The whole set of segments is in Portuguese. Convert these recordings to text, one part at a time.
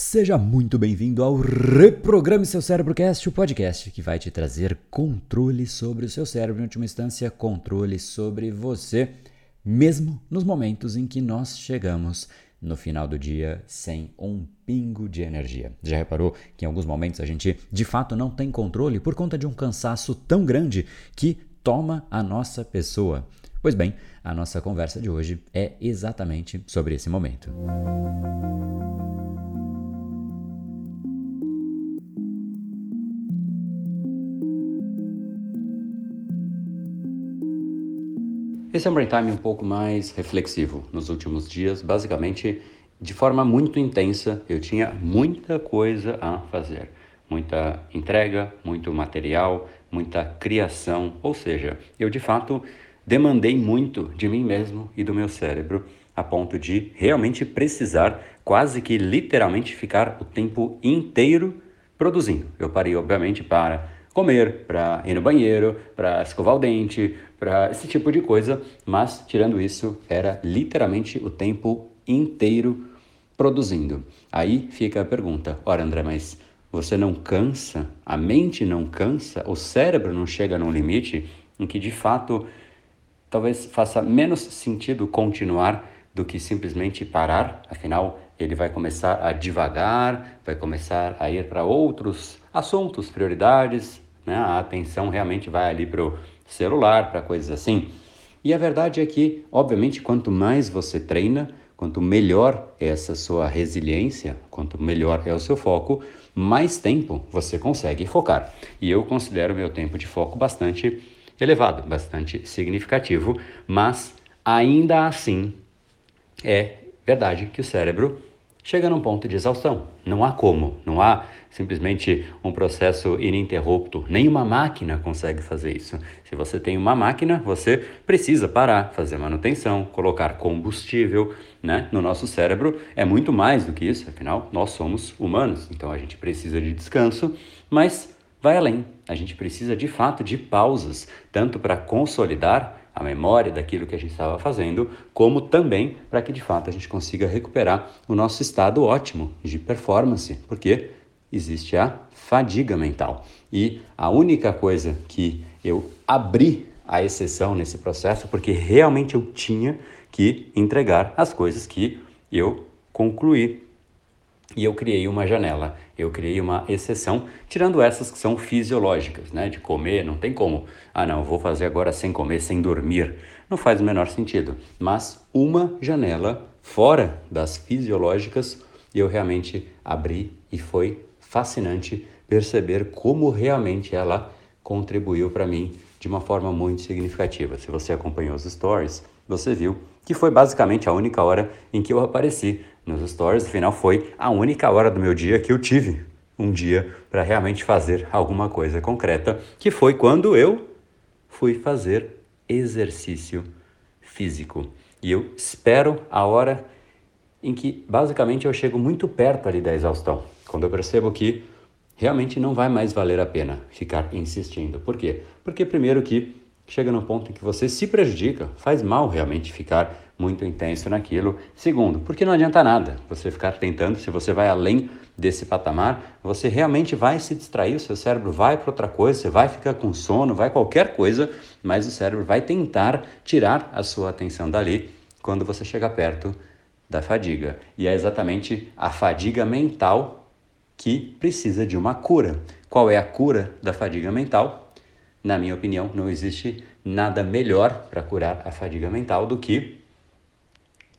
Seja muito bem-vindo ao Reprograme Seu Cérebro Cast, o podcast que vai te trazer controle sobre o seu cérebro, em última instância, controle sobre você, mesmo nos momentos em que nós chegamos no final do dia sem um pingo de energia. Já reparou que em alguns momentos a gente de fato não tem controle por conta de um cansaço tão grande que toma a nossa pessoa? Pois bem, a nossa conversa de hoje é exatamente sobre esse momento. Esse é um brain time um pouco mais reflexivo nos últimos dias, basicamente de forma muito intensa. Eu tinha muita coisa a fazer, muita entrega, muito material, muita criação, ou seja, eu de fato demandei muito de mim mesmo e do meu cérebro a ponto de realmente precisar, quase que literalmente ficar o tempo inteiro produzindo. Eu parei, obviamente, para comer, para ir no banheiro, para escovar o dente, para esse tipo de coisa, mas tirando isso, era literalmente o tempo inteiro produzindo. Aí fica a pergunta: ora, André, mas você não cansa? A mente não cansa? O cérebro não chega num limite em que de fato talvez faça menos sentido continuar do que simplesmente parar? Afinal, ele vai começar a divagar, vai começar a ir para outros assuntos, prioridades, né? A atenção realmente vai ali para o celular, para coisas assim. E a verdade é que, obviamente, quanto mais você treina, quanto melhor é essa sua resiliência, quanto melhor é o seu foco, mais tempo você consegue focar. E eu considero meu tempo de foco bastante elevado, bastante significativo, mas ainda assim é verdade que o cérebro chega num ponto de exaustão. Não há como, não há simplesmente um processo ininterrupto. Nenhuma máquina consegue fazer isso. Se você tem uma máquina, você precisa parar, fazer manutenção, colocar combustível. Né? No nosso cérebro é muito mais do que isso, afinal, nós somos humanos, então a gente precisa de descanso, mas vai além. A gente precisa de fato de pausas, tanto para consolidar a memória daquilo que a gente estava fazendo, como também para que de fato a gente consiga recuperar o nosso estado ótimo de performance, porque existe a fadiga mental. E a única coisa que eu abri a exceção nesse processo, porque realmente eu tinha que entregar as coisas que eu concluí e eu criei uma janela, eu criei uma exceção, tirando essas que são fisiológicas, né? De comer, não tem como. Ah, não, vou fazer agora sem comer, sem dormir. Não faz o menor sentido. Mas uma janela fora das fisiológicas, eu realmente abri e foi fascinante perceber como realmente ela contribuiu para mim de uma forma muito significativa. Se você acompanhou os stories, você viu que foi basicamente a única hora em que eu apareci nos stories. Afinal, foi a única hora do meu dia que eu tive um dia para realmente fazer alguma coisa concreta, que foi quando eu fui fazer exercício físico. E eu espero a hora em que basicamente eu chego muito perto ali da exaustão, quando eu percebo que realmente não vai mais valer a pena ficar insistindo. Por quê? Porque primeiro que chega no ponto em que você se prejudica, faz mal realmente ficar muito intenso naquilo. Segundo, porque não adianta nada você ficar tentando, se você vai além desse patamar, você realmente vai se distrair, o seu cérebro vai para outra coisa, você vai ficar com sono, vai qualquer coisa, mas o cérebro vai tentar tirar a sua atenção dali quando você chegar perto da fadiga. E é exatamente a fadiga mental que precisa de uma cura. Qual é a cura da fadiga mental? Na minha opinião, não existe nada melhor para curar a fadiga mental do que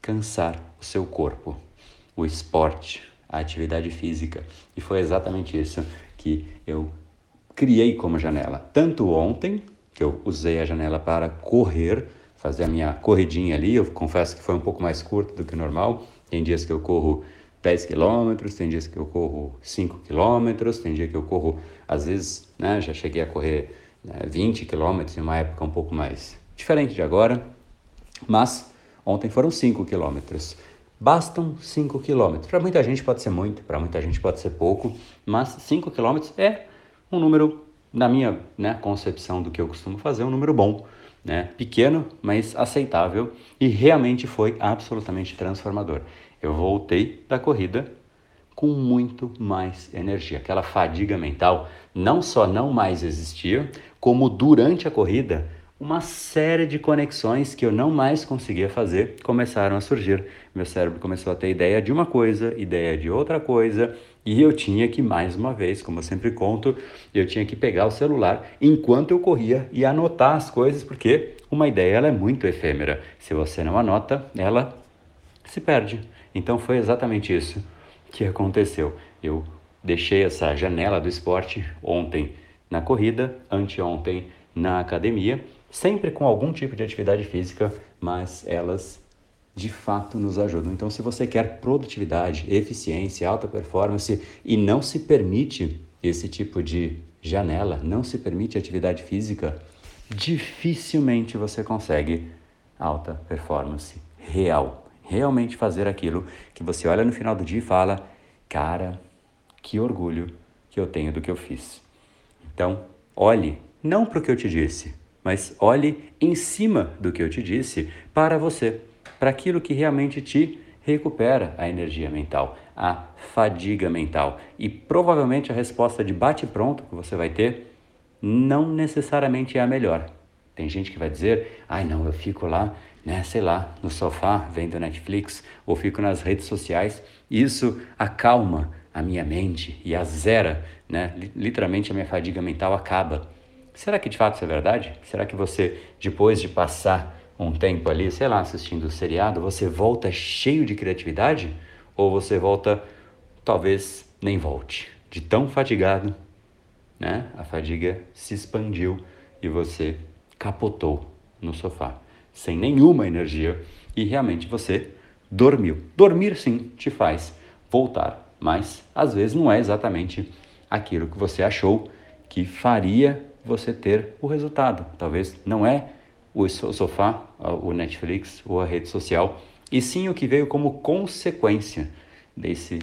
cansar o seu corpo, o esporte, a atividade física. E foi exatamente isso que eu criei como janela. Tanto ontem, que eu usei a janela para correr, fazer a minha corridinha ali, eu confesso que foi um pouco mais curto do que normal. Tem dias que eu corro 10 quilômetros, tem dias que eu corro 5 quilômetros, tem dia que eu corro, às vezes, né, já cheguei a correr né, 20 quilômetros em uma época um pouco mais diferente de agora, mas Ontem foram 5 quilômetros. Bastam 5 quilômetros. Para muita gente pode ser muito, para muita gente pode ser pouco, mas 5 quilômetros é um número, na minha né, concepção do que eu costumo fazer, um número bom. Né? Pequeno, mas aceitável e realmente foi absolutamente transformador. Eu voltei da corrida com muito mais energia. Aquela fadiga mental não só não mais existia, como durante a corrida, uma série de conexões que eu não mais conseguia fazer começaram a surgir. Meu cérebro começou a ter ideia de uma coisa, ideia de outra coisa, e eu tinha que, mais uma vez, como eu sempre conto, eu tinha que pegar o celular enquanto eu corria e anotar as coisas, porque uma ideia ela é muito efêmera. Se você não anota, ela se perde. Então foi exatamente isso que aconteceu. Eu deixei essa janela do esporte ontem na corrida, anteontem na academia, sempre com algum tipo de atividade física, mas elas de fato nos ajudam. Então, se você quer produtividade, eficiência, alta performance e não se permite esse tipo de janela, não se permite atividade física, dificilmente você consegue alta performance real realmente fazer aquilo que você olha no final do dia e fala: cara, que orgulho que eu tenho do que eu fiz. Então, olhe não para o que eu te disse, mas olhe em cima do que eu te disse para você, para aquilo que realmente te recupera a energia mental, a fadiga mental. E provavelmente a resposta de bate-pronto que você vai ter não necessariamente é a melhor. Tem gente que vai dizer: ai, não, eu fico lá né, sei lá, no sofá vendo Netflix ou fico nas redes sociais. Isso acalma a minha mente e azera, né, literalmente a minha fadiga mental acaba. Será que de fato isso é verdade? Será que você, depois de passar um tempo ali, sei lá, assistindo o seriado, você volta cheio de criatividade? Ou você volta, talvez nem volte, de tão fatigado, né? A fadiga se expandiu e você capotou no sofá sem nenhuma energia e realmente você dormiu. Dormir sim te faz voltar, mas às vezes não é exatamente aquilo que você achou que faria você ter o resultado. Talvez não é o sofá, o Netflix ou a rede social, e sim o que veio como consequência desse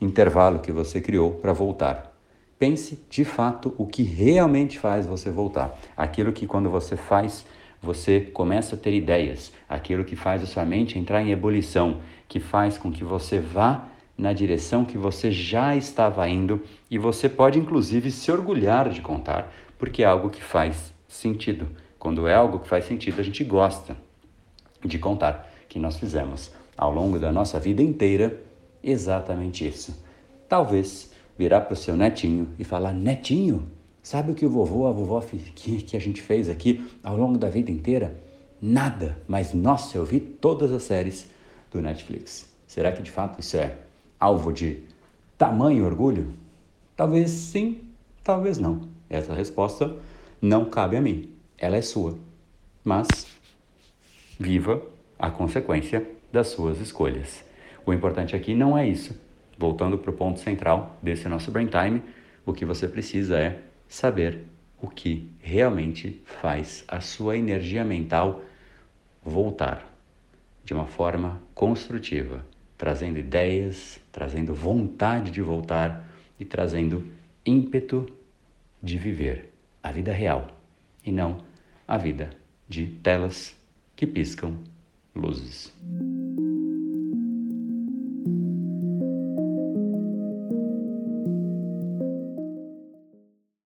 intervalo que você criou para voltar. Pense de fato o que realmente faz você voltar. Aquilo que quando você faz você começa a ter ideias, aquilo que faz a sua mente entrar em ebulição, que faz com que você vá na direção que você já estava indo e você pode inclusive se orgulhar de contar, porque é algo que faz sentido. Quando é algo que faz sentido, a gente gosta de contar que nós fizemos ao longo da nossa vida inteira exatamente isso. Talvez virar para o seu netinho e falar: Netinho, Sabe o que o vovô, a vovó que, que a gente fez aqui ao longo da vida inteira? Nada, mas nossa, eu vi todas as séries do Netflix. Será que de fato isso é alvo de tamanho orgulho? Talvez sim, talvez não. Essa resposta não cabe a mim, ela é sua. Mas viva a consequência das suas escolhas. O importante aqui não é isso. Voltando para o ponto central desse nosso Brain Time, o que você precisa é saber o que realmente faz a sua energia mental voltar de uma forma construtiva, trazendo ideias, trazendo vontade de voltar e trazendo ímpeto de viver a vida real e não a vida de telas que piscam luzes.